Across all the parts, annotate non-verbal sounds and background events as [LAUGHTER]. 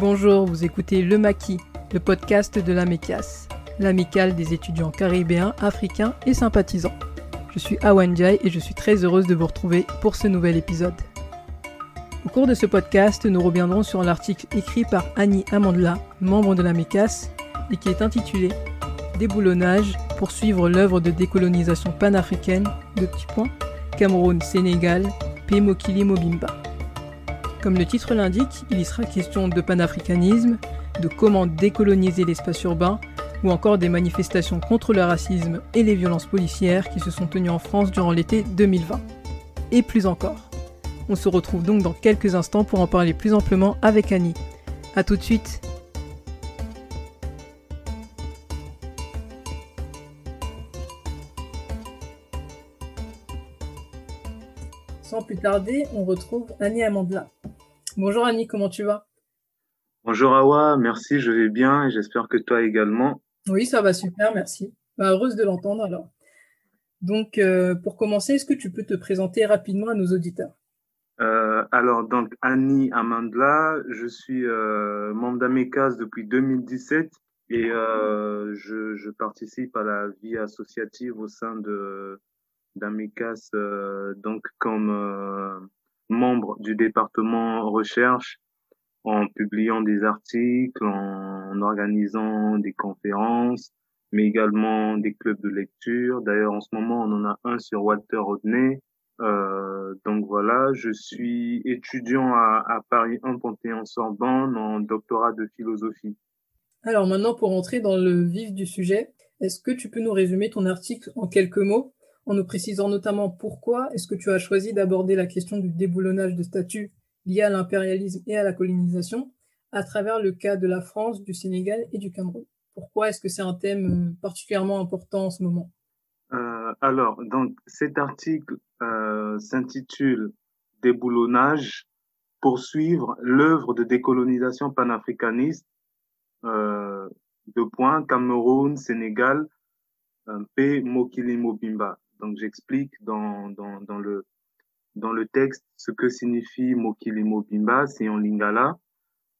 Bonjour, vous écoutez Le Maquis, le podcast de la MECAS, l'amicale des étudiants caribéens, africains et sympathisants. Je suis Awan Jai et je suis très heureuse de vous retrouver pour ce nouvel épisode. Au cours de ce podcast, nous reviendrons sur l'article écrit par Annie Amandla, membre de la MECAS, et qui est intitulé Déboulonnage pour suivre l'œuvre de décolonisation panafricaine de petits points Cameroun-Sénégal, Pemokili Mobimba. Comme le titre l'indique, il y sera question de panafricanisme, de comment décoloniser l'espace urbain, ou encore des manifestations contre le racisme et les violences policières qui se sont tenues en France durant l'été 2020. Et plus encore. On se retrouve donc dans quelques instants pour en parler plus amplement avec Annie. A tout de suite Sans plus tarder, on retrouve Annie Amandla. Bonjour Annie, comment tu vas? Bonjour Awa, merci, je vais bien et j'espère que toi également. Oui, ça va super, merci. Bah, heureuse de l'entendre alors. Donc, euh, pour commencer, est-ce que tu peux te présenter rapidement à nos auditeurs? Euh, Alors, donc Annie Amandla, je suis euh, membre d'Amecas depuis 2017 et je, je, participe à la vie associative au sein de d'Amecas, donc comme membre du département recherche en publiant des articles, en organisant des conférences, mais également des clubs de lecture. D'ailleurs, en ce moment, on en a un sur Walter Rodney. Euh, donc voilà, je suis étudiant à, à Paris 1 Panthéon-Sorbonne en doctorat de philosophie. Alors maintenant, pour entrer dans le vif du sujet, est-ce que tu peux nous résumer ton article en quelques mots, en nous précisant notamment pourquoi est-ce que tu as choisi d'aborder la question du déboulonnage de statuts liés à l'impérialisme et à la colonisation à travers le cas de la France, du Sénégal et du Cameroun Pourquoi est-ce que c'est un thème particulièrement important en ce moment? Euh, Alors, donc cet article euh, s'intitule Déboulonnage, poursuivre l'œuvre de décolonisation panafricaniste euh, de points Cameroun, Sénégal, P. Mokili Mobimba. Donc j'explique dans, dans, le, dans le texte ce que signifie Mokili Mobimba, c'est en lingala.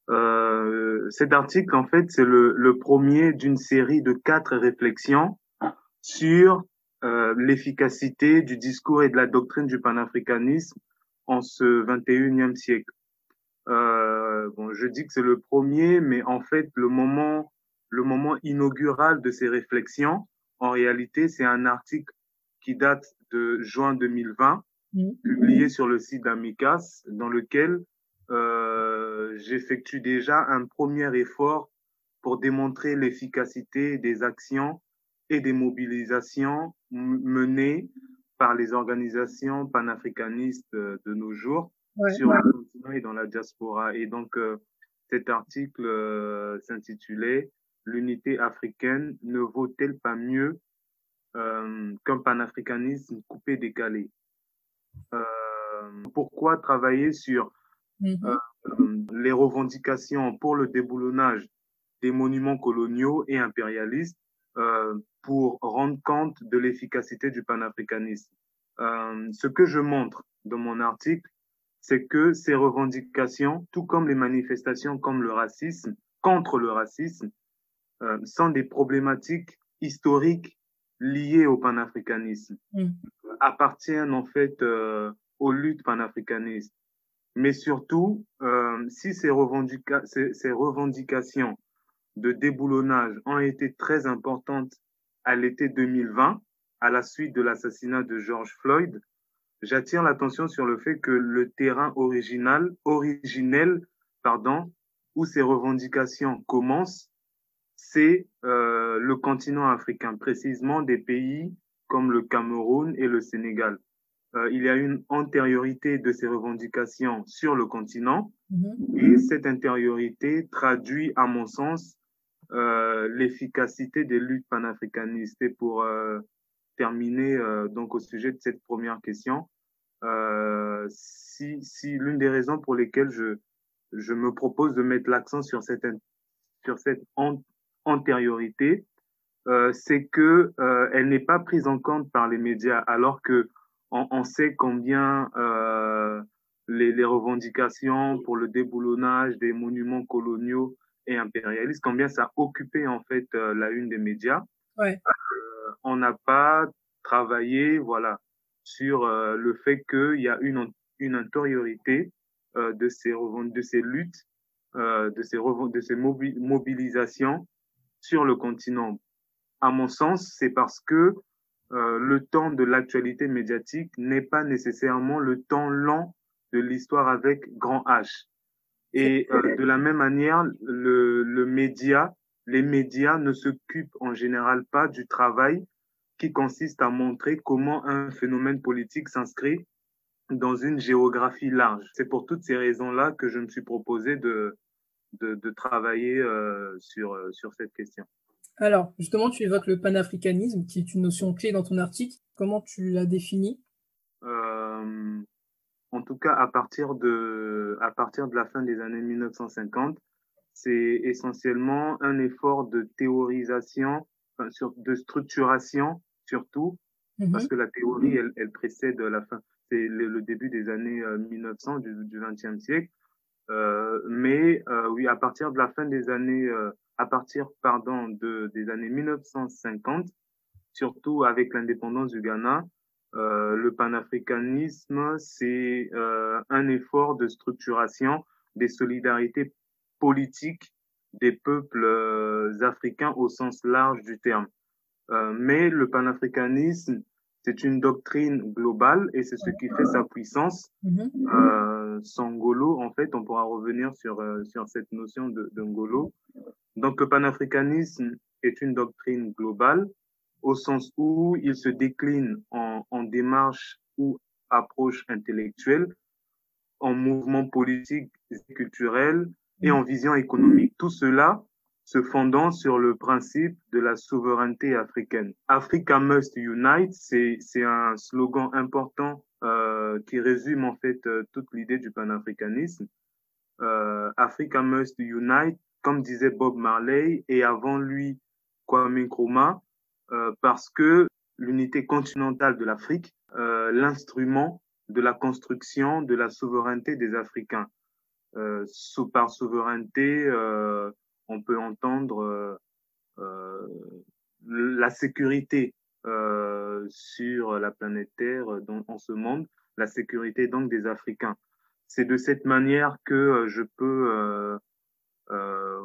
Euh, cet article, en fait, c'est le, le premier d'une série de quatre réflexions sur euh, l'efficacité du discours et de la doctrine du panafricanisme en ce 21e siècle. Euh, bon, je dis que c'est le premier, mais en fait, le moment, le moment inaugural de ces réflexions, en réalité, c'est un article qui date de juin 2020, mmh. publié sur le site d'Amicas, dans lequel euh, j'effectue déjà un premier effort pour démontrer l'efficacité des actions et des mobilisations menées par les organisations panafricanistes de nos jours ouais, sur ouais. le continent et dans la diaspora. Et donc, euh, cet article euh, s'intitulait L'unité africaine ne vaut-elle pas mieux euh, qu'un panafricanisme coupé décalé euh, Pourquoi travailler sur mm -hmm. les revendications pour le déboulonnage des monuments coloniaux et impérialistes pour rendre compte de l'efficacité du panafricanisme? Ce que je montre dans mon article, c'est que ces revendications, tout comme les manifestations comme le racisme, contre le racisme, euh, sont des problématiques historiques liées au panafricanisme, mm. appartiennent en fait euh, aux luttes panafricanistes. Mais surtout, euh, si ces, revendica ces, ces, revendications de déboulonnage ont été très importantes à l'été 2020, à la suite de l'assassinat de George Floyd, j'attire l'attention sur le fait que le terrain original, originel, pardon, où ces revendications commencent, c'est euh, le continent africain, précisément des pays comme le Cameroun et le Sénégal. Euh, il y a une antériorité de ces revendications sur le continent mm -hmm. et cette antériorité traduit, à mon sens, euh, l'efficacité des luttes panafricanistes. Et pour euh, terminer euh, donc au sujet de cette première question, euh, si, si l'une des raisons pour lesquelles je, je me propose de mettre l'accent sur cette, sur cette antériorité, euh, c'est que euh, elle n'est pas prise en compte par les médias, alors que on, on sait combien les, les, revendications pour le déboulonnage des monuments coloniaux et impérialistes, combien ça a occupé en fait la une des médias. Ouais. on n'a pas travaillé, voilà, sur le fait qu'il y a une, une antériorité de ces de ces luttes, de ces de ces mobilisations sur le continent. À mon sens, c'est parce que euh, le temps de l'actualité médiatique n'est pas nécessairement le temps lent de l'histoire avec grand H. Et euh, de la même manière, le, le média, les médias ne s'occupent en général pas du travail qui consiste à montrer comment un phénomène politique s'inscrit dans une géographie large. C'est pour toutes ces raisons-là que je me suis proposé de, de, de travailler euh, sur, euh, sur cette question. Alors, justement, tu évoques le panafricanisme, qui est une notion clé dans ton article. Comment tu l'as défini? Euh, En tout cas, à partir, de, à partir de la fin des années 1950, c'est essentiellement un effort de théorisation, enfin, sur, de structuration surtout, -hmm. parce que la théorie, elle, elle précède la fin, c'est le, le, début des années 1900 du, du 20e siècle. Euh, mais euh, oui, à partir de la fin des années, euh, à partir pardon de des années 1950, surtout avec l'indépendance du Ghana, le panafricanisme c'est un effort de structuration des solidarités politiques des peuples africains au sens large du terme. mais le panafricanisme c'est une doctrine globale et c'est ce qui fait sa puissance. Sangolo, en fait, on pourra revenir sur, euh, sur cette notion de, de. Donc, le panafricanisme est une doctrine globale au sens où il se décline en, en démarche ou approche intellectuelle, en mouvement politique et culturel et en vision économique. Tout cela se fondant sur le principe de la souveraineté africaine. Africa must unite, c'est un slogan important euh, qui résume en fait euh, toute l'idée du panafricanisme. Euh, Africa must unite, comme disait Bob Marley et avant lui Kwame Nkrumah, euh, parce que l'unité continentale de l'Afrique, euh, l'instrument de la construction de la souveraineté des Africains. Sous, par souveraineté, on peut entendre euh, euh, la sécurité euh, sur la planète Terre, en ce monde, la sécurité donc des Africains. C'est de cette manière que je peux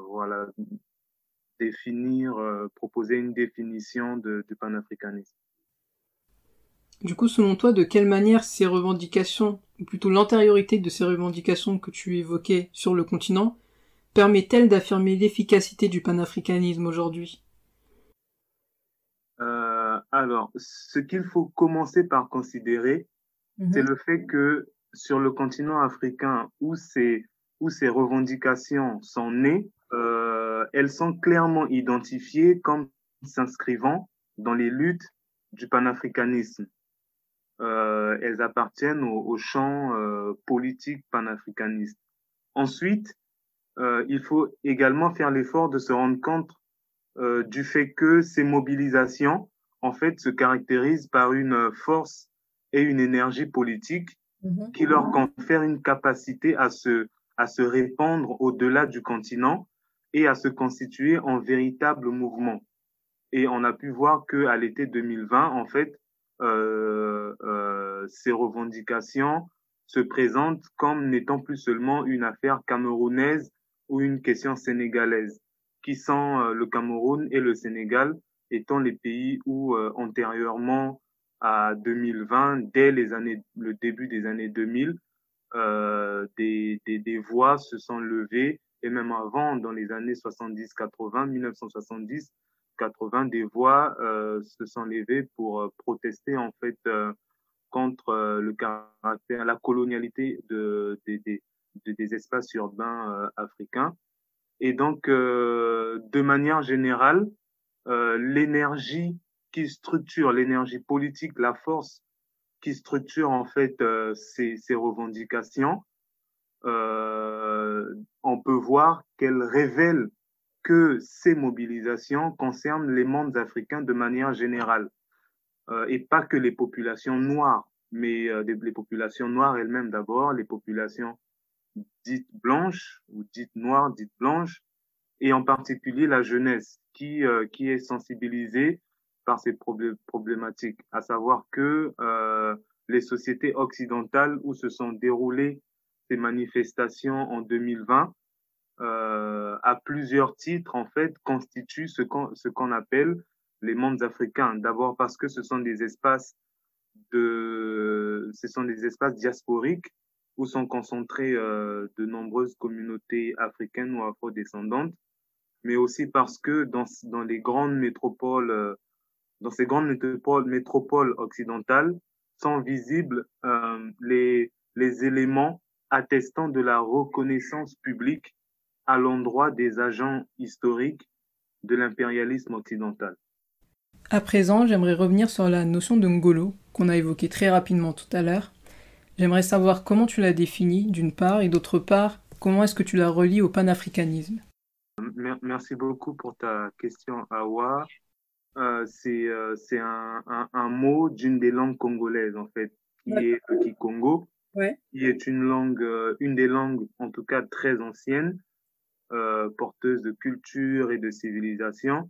voilà définir, proposer une définition de, du panafricanisme. Du coup, selon toi, de quelle manière ces revendications, ou plutôt l'antériorité de ces revendications que tu évoquais sur le continent, permet-elle d'affirmer l'efficacité du panafricanisme aujourd'hui? Euh, Alors, ce qu'il faut commencer par considérer, mmh. c'est le fait que sur le continent africain où ces, où ces revendications sont nées, euh, elles sont clairement identifiées comme s'inscrivant dans les luttes du panafricanisme. Euh, elles appartiennent au, au champ euh, politique panafricaniste. Ensuite, euh, il faut également faire l'effort de se rendre compte euh, du fait que ces mobilisations, en fait, se caractérisent par une force et une énergie politique mmh. qui leur confère une capacité à se, à se répandre au-delà du continent et à se constituer en véritable mouvement. Et on a pu voir que à l'été 2020, en fait, euh, euh, ces revendications se présentent comme n'étant plus seulement une affaire camerounaise ou une question sénégalaise, qui sont euh, le Cameroun et le Sénégal étant les pays où euh, antérieurement à 2020, dès les années, le début des années 2000, euh, des, des, des voix se sont levées et même avant, dans les années 70-80, 1970, 80, des voix euh, se sont levées pour euh, protester en fait euh, contre le caractère, la colonialité de, de, de, de, des espaces urbains euh, africains. Et donc, euh, de manière générale, euh, l'énergie qui structure, l'énergie politique, la force qui structure en fait ces, ces revendications, on peut voir qu'elle révèle que ces mobilisations concernent les mondes africains de manière générale et pas que les populations noires mais les populations noires elles-mêmes d'abord, les populations dites blanches ou dites noires, dites blanches, et en particulier la jeunesse qui, euh, qui est sensibilisée par ces problématiques, à savoir que euh, les sociétés occidentales où se sont déroulées ces manifestations en 2020, euh, à plusieurs titres, en fait, constituent ce qu'on ce qu'on appelle les mondes africains. D'abord parce que ce sont des espaces de, ce sont des espaces diasporiques où sont concentrées euh, de nombreuses communautés africaines ou afro-descendantes, mais aussi parce que dans, dans les grandes métropoles, euh, dans ces grandes métropoles, occidentales, sont visibles euh, les, les éléments attestant de la reconnaissance publique à l'endroit des agents historiques de l'impérialisme occidental. À présent, j'aimerais revenir sur la notion de Ngolo, qu'on a évoquée très rapidement tout à l'heure. J'aimerais savoir comment tu la définis, d'une part, et d'autre part, comment est-ce que tu la relis au panafricanisme? Merci beaucoup pour ta question, Awa. Euh, c'est euh, un, un, un, mot d'une des langues congolaises, en fait, qui est le Kikongo, ouais. qui est une langue, euh, une des langues, en tout cas très ancienne, euh, porteuse de culture et de civilisation.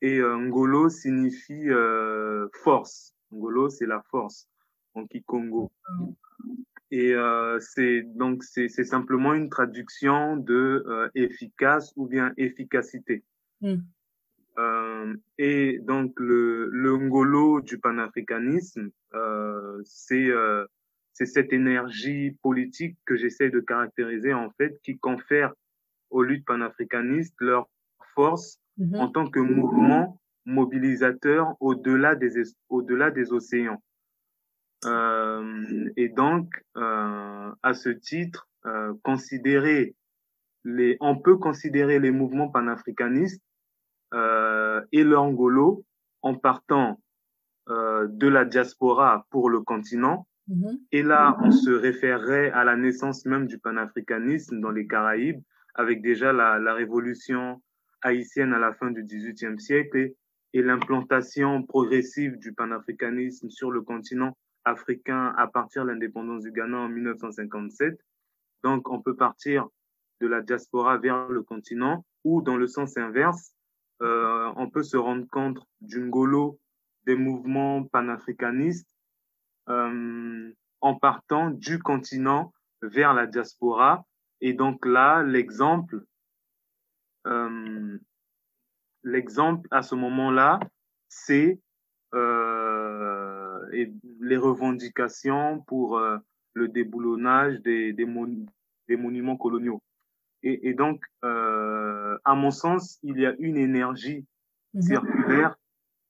Et Ngolo signifie force. Ngolo, c'est la force en Kikongo. Et euh, c'est donc c'est simplement une traduction de euh, efficace ou bien efficacité. Mm. Euh, et donc le, le ngolo du panafricanisme, c'est c'est cette énergie politique que j'essaie de caractériser en fait, qui confère aux luttes panafricanistes leur force Mhm. en tant que mouvement mobilisateur au-delà des au-delà des océans. Euh, et donc, euh, à ce titre, euh, considérer les, on peut considérer les mouvements panafricanistes euh, et l'Angolo en partant euh, de la diaspora pour le continent. Mhm. Et là, on se référerait à la naissance même du panafricanisme dans les Caraïbes, avec déjà la, la révolution haïtienne à la fin du XVIIIe siècle et, et l'implantation progressive du panafricanisme sur le continent africain à partir de l'indépendance du Ghana en 1957. Donc, on peut partir de la diaspora vers le continent ou dans le sens inverse, euh, on peut se rendre compte d'une golo des mouvements panafricanistes euh, en partant du continent vers la diaspora. Et donc là, l'exemple euh, l'exemple à ce moment-là, c'est les revendications pour euh, le déboulonnage des, des, mon des monuments coloniaux. Et, et donc, euh, à mon sens, il y a une énergie Mhm. circulaire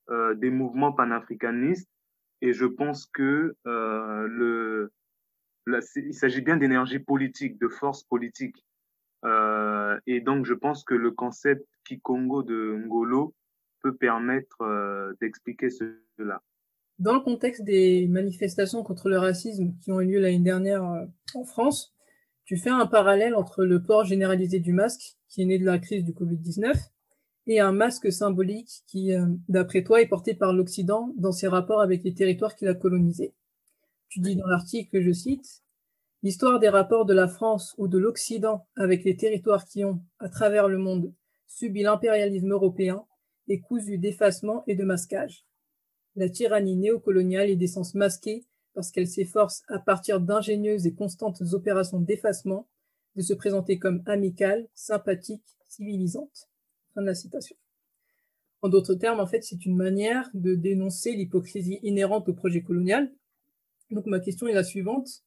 euh, des mouvements panafricanistes et je pense que le, la, il s'agit bien d'énergie politique, de force politique. Et donc, je pense que le concept Kikongo de Ngolo peut permettre d'expliquer cela. Dans le contexte des manifestations contre le racisme qui ont eu lieu l'année dernière euh, en France, tu fais un parallèle entre le port généralisé du masque, qui est né de la crise du Covid-19, et un masque symbolique qui, euh, d'après toi, est porté par l'Occident dans ses rapports avec les territoires qu'il a colonisés. Tu dis dans l'article, je cite, L'histoire des rapports de la France ou de l'Occident avec les territoires qui ont, à travers le monde, subi l'impérialisme européen est cousue d'effacement et de masquage. La tyrannie néocoloniale est d'essence masquée parce qu'elle s'efforce, à partir d'ingénieuses et constantes opérations d'effacement, de se présenter comme amicale, sympathique, civilisante. Fin de la citation. En d'autres termes, en fait, c'est une manière de dénoncer l'hypocrisie inhérente au projet colonial. Donc ma question est la suivante.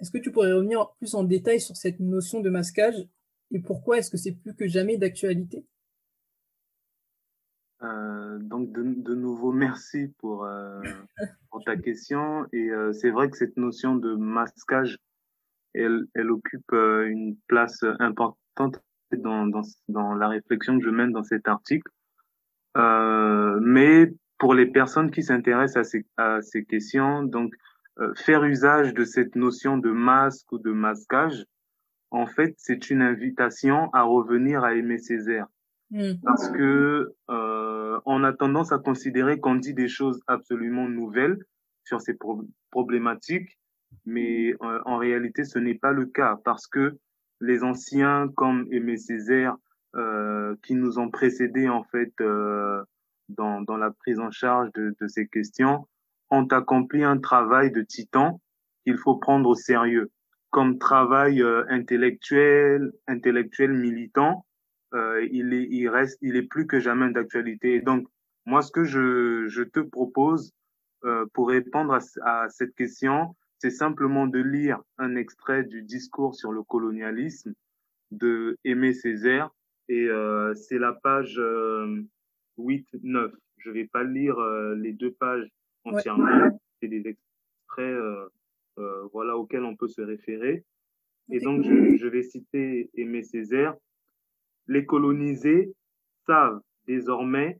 Est-ce que tu pourrais revenir plus en détail sur cette notion de masquage et pourquoi est-ce que c'est plus que jamais d'actualité? Euh, Donc de, de, nouveau, merci pour, euh, [LAUGHS] pour ta question. Et euh, c'est vrai que cette notion de masquage, elle, elle occupe une place importante dans, dans, dans, la réflexion que je mène dans cet article. Mais pour les personnes qui s'intéressent à ces, à ces questions, donc faire usage de cette notion de masque ou de masquage, en fait, c'est une invitation à revenir à Aimé Césaire. Mmh. Parce que euh, on a tendance à considérer qu'on dit des choses absolument nouvelles, sur ces problématiques, mais en réalité, ce n'est pas le cas parce que les anciens comme Aimé Césaire, euh, qui nous ont précédés en fait euh, dans, dans la prise en charge de, de ces questions, ont accompli un travail de titan qu'il faut prendre au sérieux comme travail euh, intellectuel, intellectuel militant. Euh, il est, il reste, il est plus que jamais d'actualité. Donc, moi, ce que je, je te propose euh, pour répondre à, à cette question, c'est simplement de lire un extrait du discours sur le colonialisme de Aimé Césaire et euh, c'est la page 8, 9. Je vais pas lire les deux pages entièrement. C'est des extraits euh, voilà, auquel on peut se référer. Et donc, je, je vais citer Aimé Césaire. Les colonisés savent désormais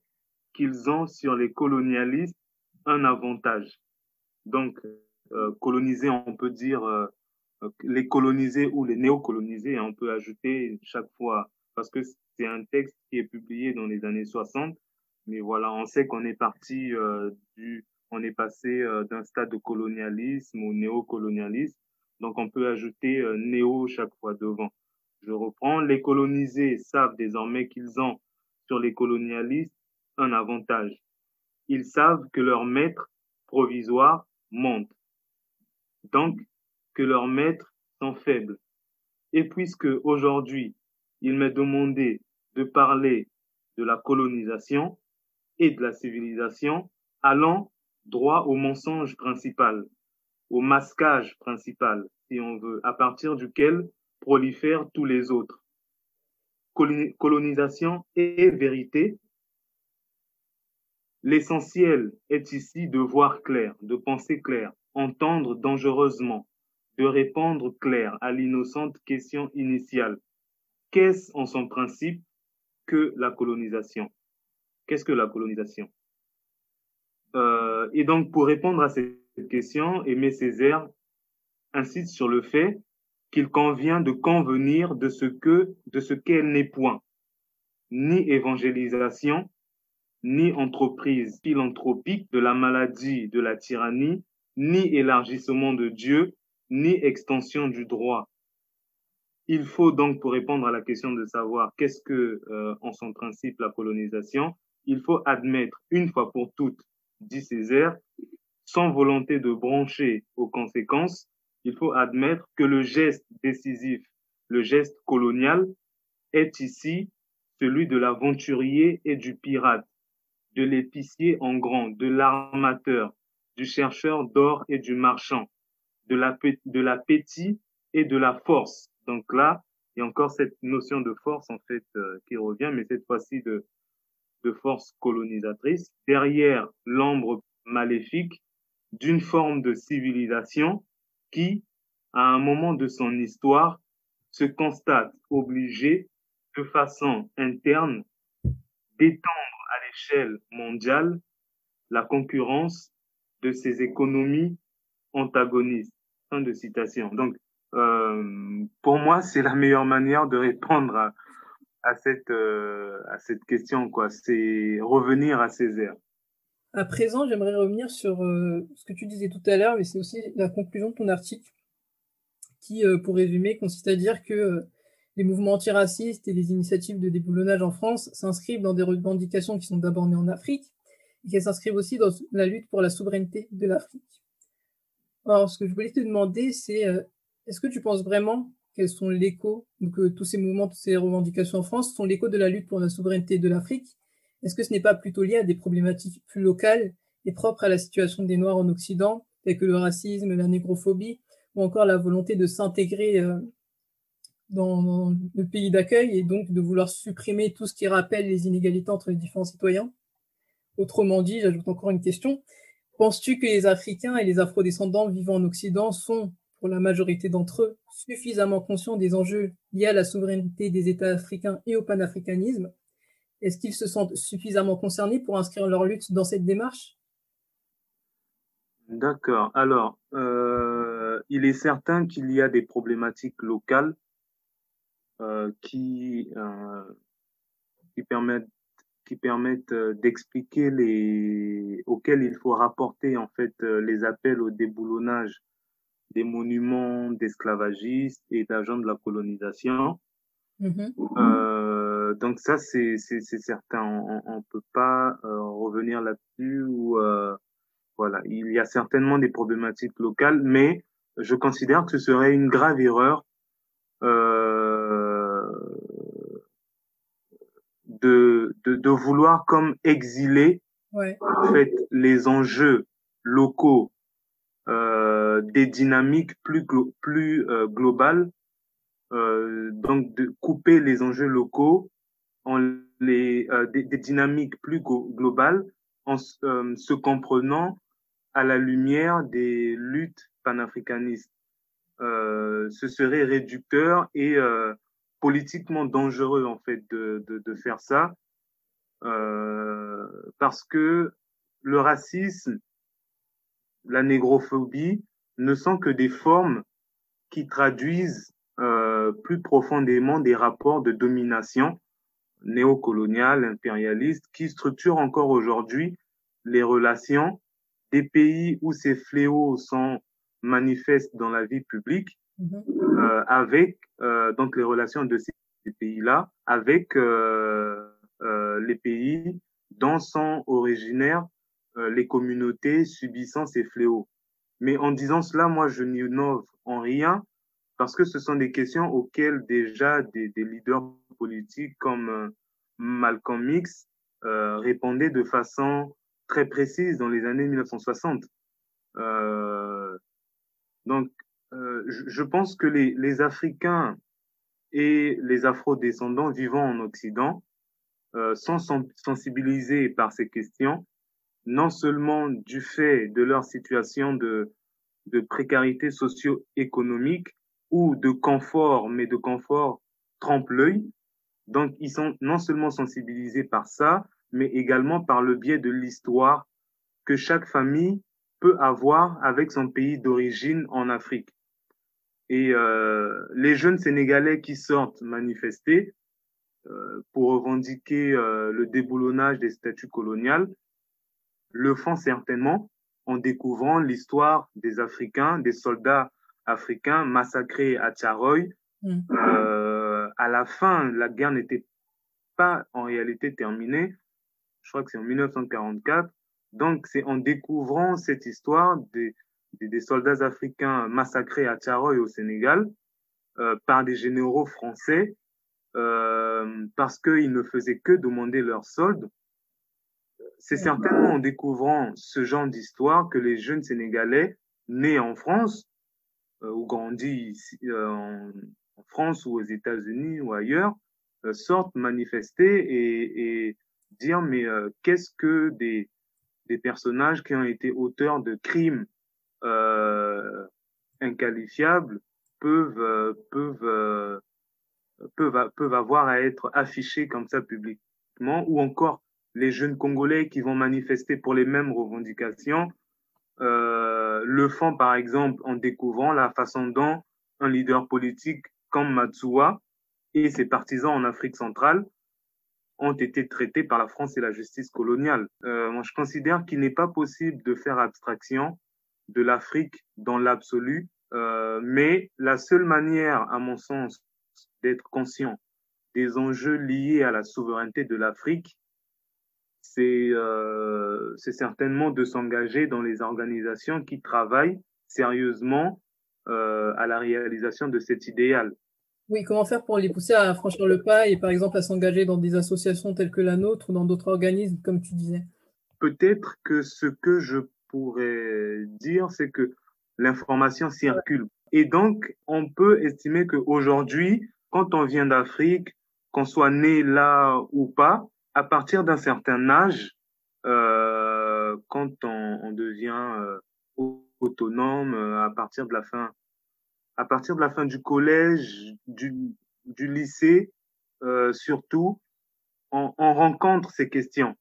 qu'ils ont sur les colonialistes un avantage. Donc, euh, colonisés, on peut dire euh, les colonisés ou les néocolonisés, hein, on peut ajouter chaque fois, parce que c'est un texte qui est publié dans les années 60, mais voilà, on sait qu'on est parti euh, du on est passé euh, d'un stade de colonialisme au néocolonialisme. Donc, on peut ajouter euh, néo chaque fois devant. Je reprends. Les colonisés savent désormais qu'ils ont sur les colonialistes un avantage. Ils savent que leur maître provisoire monte. Donc, que leurs maîtres sont faibles. Et puisque aujourd'hui, il m'est demandé de parler de la colonisation et de la civilisation, allons droit au mensonge principal, au masquage principal, si on veut, à partir duquel prolifèrent tous les autres. Colonisation et vérité. L'essentiel est ici de voir clair, de penser clair, entendre dangereusement, de répondre clair à l'innocente question initiale. Qu'est-ce en son principe que la colonisation? Qu'est-ce que la colonisation? Euh, et donc, pour répondre à cette question, Aimé Césaire insiste sur le fait qu'il convient de convenir de ce que, de ce qu'elle n'est point, ni évangélisation, ni entreprise philanthropique de la maladie, de la tyrannie, ni élargissement de Dieu, ni extension du droit. Il faut donc, pour répondre à la question de savoir qu'est-ce que, euh, en son principe, la colonisation, il faut admettre une fois pour toutes dit Césaire, sans volonté de brancher aux conséquences, il faut admettre que le geste décisif, le geste colonial, est ici celui de l'aventurier et du pirate, de l'épicier en grand, de l'armateur, du chercheur d'or et du marchand, de l'appétit et de la force. Donc là, il y a encore cette notion de force en fait euh, qui revient, mais cette fois-ci de de force colonisatrice, derrière l'ombre maléfique d'une forme de civilisation qui, à un moment de son histoire, se constate obligée de façon interne d'étendre à l'échelle mondiale la concurrence de ces économies antagonistes. Fin de citation. Donc, euh, pour moi, c'est la meilleure manière de répondre à, à cette, euh, à cette question, quoi. C'est revenir à Césaire. À présent, j'aimerais revenir sur euh, ce que tu disais tout à l'heure, mais c'est aussi la conclusion de ton article, qui, euh, pour résumer, consiste à dire que les mouvements antiracistes et les initiatives de déboulonnage en France s'inscrivent dans des revendications qui sont d'abord nées en Afrique, et qu'elles s'inscrivent aussi dans la lutte pour la souveraineté de l'Afrique. Alors, ce que je voulais te demander, c'est est-ce que tu penses vraiment quels sont l'écho, euh, tous ces mouvements, toutes ces revendications en France sont l'écho de la lutte pour la souveraineté de l'Afrique. Est-ce que ce n'est pas plutôt lié à des problématiques plus locales et propres à la situation des Noirs en Occident, telles que le racisme, la négrophobie, ou encore la volonté de s'intégrer euh, dans, le pays d'accueil et donc de vouloir supprimer tout ce qui rappelle les inégalités entre les différents citoyens? Autrement dit, j'ajoute encore une question. Penses-tu que les Africains et les Afro-descendants vivant en Occident sont pour la majorité d'entre eux, suffisamment conscients des enjeux liés à la souveraineté des États africains et au panafricanisme Est-ce qu'ils se sentent suffisamment concernés pour inscrire leur lutte dans cette démarche? D'accord. Alors, euh, il est certain qu'il y a des problématiques locales euh, qui, euh, qui permettent qui permettent d'expliquer les auxquels il faut rapporter en fait les appels au déboulonnage des monuments d'esclavagistes et d'agents de la colonisation. Euh, donc ça, c'est certain. On ne peut pas euh, revenir là-dessus. ou euh, voilà, il y a certainement des problématiques locales, mais je considère que ce serait une grave erreur euh, de, de, de, vouloir comme exiler ouais. en fait les enjeux locaux euh, des dynamiques plus plus euh, globales euh, donc de couper les enjeux locaux en les euh, des, des, dynamiques plus globales en euh, se comprenant à la lumière des luttes panafricanistes. ce serait réducteur et politiquement dangereux en fait de, de, de faire ça parce que le racisme, la négrophobie ne sont que des formes qui traduisent euh, plus profondément des rapports de domination néocoloniale, impérialiste, qui structurent encore aujourd'hui les relations des pays où ces fléaux sont manifestes dans la vie publique, mm-hmm. euh, avec euh, donc les relations de ces pays-là avec euh, euh, les pays dont sont originaires euh, les communautés subissant ces fléaux. Mais en disant cela, moi, je n'innove en rien parce que ce sont des questions auxquelles déjà des, leaders politiques comme euh, Malcolm X euh, répondaient de façon très précise dans les années 1960. Euh, donc, je pense que les, Africains et les Afro-descendants vivant en Occident sont sensibilisés par ces questions, non seulement du fait de leur situation de précarité socio-économique, ou de confort, mais de confort trompe-l'œil. Donc, ils sont non seulement sensibilisés par ça, mais également par le biais de l'histoire que chaque famille peut avoir avec son pays d'origine en Afrique. Et euh, les jeunes Sénégalais qui sortent manifester euh, pour revendiquer euh, le déboulonnage des statuts coloniales le font certainement en découvrant l'histoire des Africains, des soldats africains massacrés à Tcharoy. Mm. Euh, à la fin, la guerre n'était pas en réalité terminée. Je crois que c'est en 1944. Donc, c'est en découvrant cette histoire des, des, des soldats africains massacrés à Tcharoy au Sénégal euh, par des généraux français euh, parce qu'ils ne faisaient que demander leur solde. C'est certainement en découvrant ce genre d'histoire que les jeunes Sénégalais nés en France ou grandis ici, euh, en, en, France ou aux États-Unis ou ailleurs euh, sortent manifester et, dire mais qu'est-ce que des, des personnages qui ont été auteurs de crimes euh, inqualifiables peuvent euh, peuvent euh, peuvent peuvent avoir à être affichés comme ça publiquement ou encore les jeunes congolais qui vont manifester pour les mêmes revendications euh, le font par exemple en découvrant la façon dont un leader politique comme Matsuwa et ses partisans en Afrique centrale ont été traités par la France et la justice coloniale. Euh, moi, je considère qu'il n'est pas possible de faire abstraction de l'Afrique dans l'absolu, euh, mais la seule manière, à mon sens, d'être conscient des enjeux liés à la souveraineté de l'Afrique, c'est euh, certainement de s'engager dans les organisations qui travaillent sérieusement euh, à la réalisation de cet idéal. Oui, comment faire pour les pousser à franchir le pas et par exemple à s'engager dans des associations telles que la nôtre ou dans d'autres organismes, comme tu disais? Peut-être que ce que je pourrais dire, c'est que l'information circule. Et donc, on peut estimer qu'aujourd'hui, quand on vient d'Afrique, qu'on soit né là ou pas, à partir d'un certain âge, euh, quand on, on devient euh, autonome, euh, à partir de la fin, à partir de la fin du collège, du, du lycée, euh, surtout, on, on rencontre ces questions.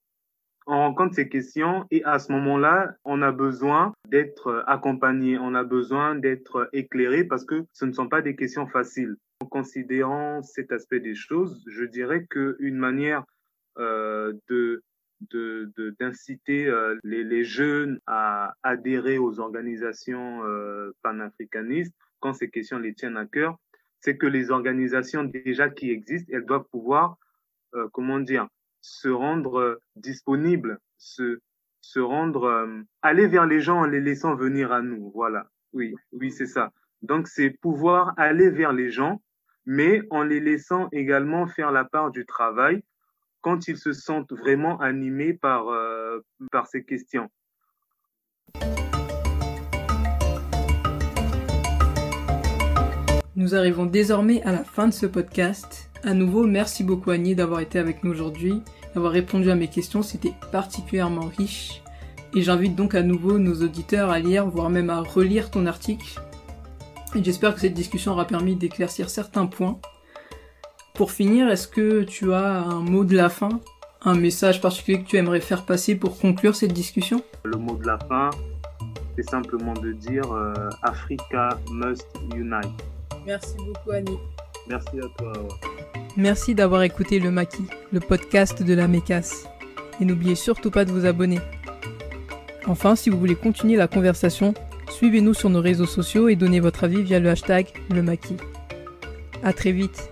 On rencontre ces questions et à ce moment-là, on a besoin d'être accompagné, on a besoin d'être éclairé parce que ce ne sont pas des questions faciles. En considérant cet aspect des choses, je dirais qu'une manière de d'inciter de, les, jeunes à adhérer aux organisations panafricanistes quand ces questions les tiennent à cœur, c'est que les organisations déjà qui existent, elles doivent pouvoir, comment dire, se rendre disponibles, se, se rendre, aller vers les gens en les laissant venir à nous. Voilà. Oui, oui, c'est ça. Donc, c'est pouvoir aller vers les gens, mais en les laissant également faire la part du travail quand ils se sentent vraiment animés par, euh, par ces questions. Nous arrivons désormais à la fin de ce podcast. À nouveau, merci beaucoup Annie d'avoir été avec nous aujourd'hui, d'avoir répondu à mes questions, c'était particulièrement riche. Et j'invite donc à nouveau nos auditeurs à lire, voire même à relire ton article. Et j'espère que cette discussion aura permis d'éclaircir certains points. Pour finir, est-ce que tu as un mot de la fin, un message particulier que tu aimerais faire passer pour conclure cette discussion? Le mot de la fin, c'est simplement de dire euh, Africa must unite. Merci beaucoup Annie. Merci à toi. Merci d'avoir écouté le Maquis, le podcast de la Mécasse. Et n'oubliez surtout pas de vous abonner. Enfin, si vous voulez continuer la conversation, suivez-nous sur nos réseaux sociaux et donnez votre avis via le hashtag le maquis. À très vite.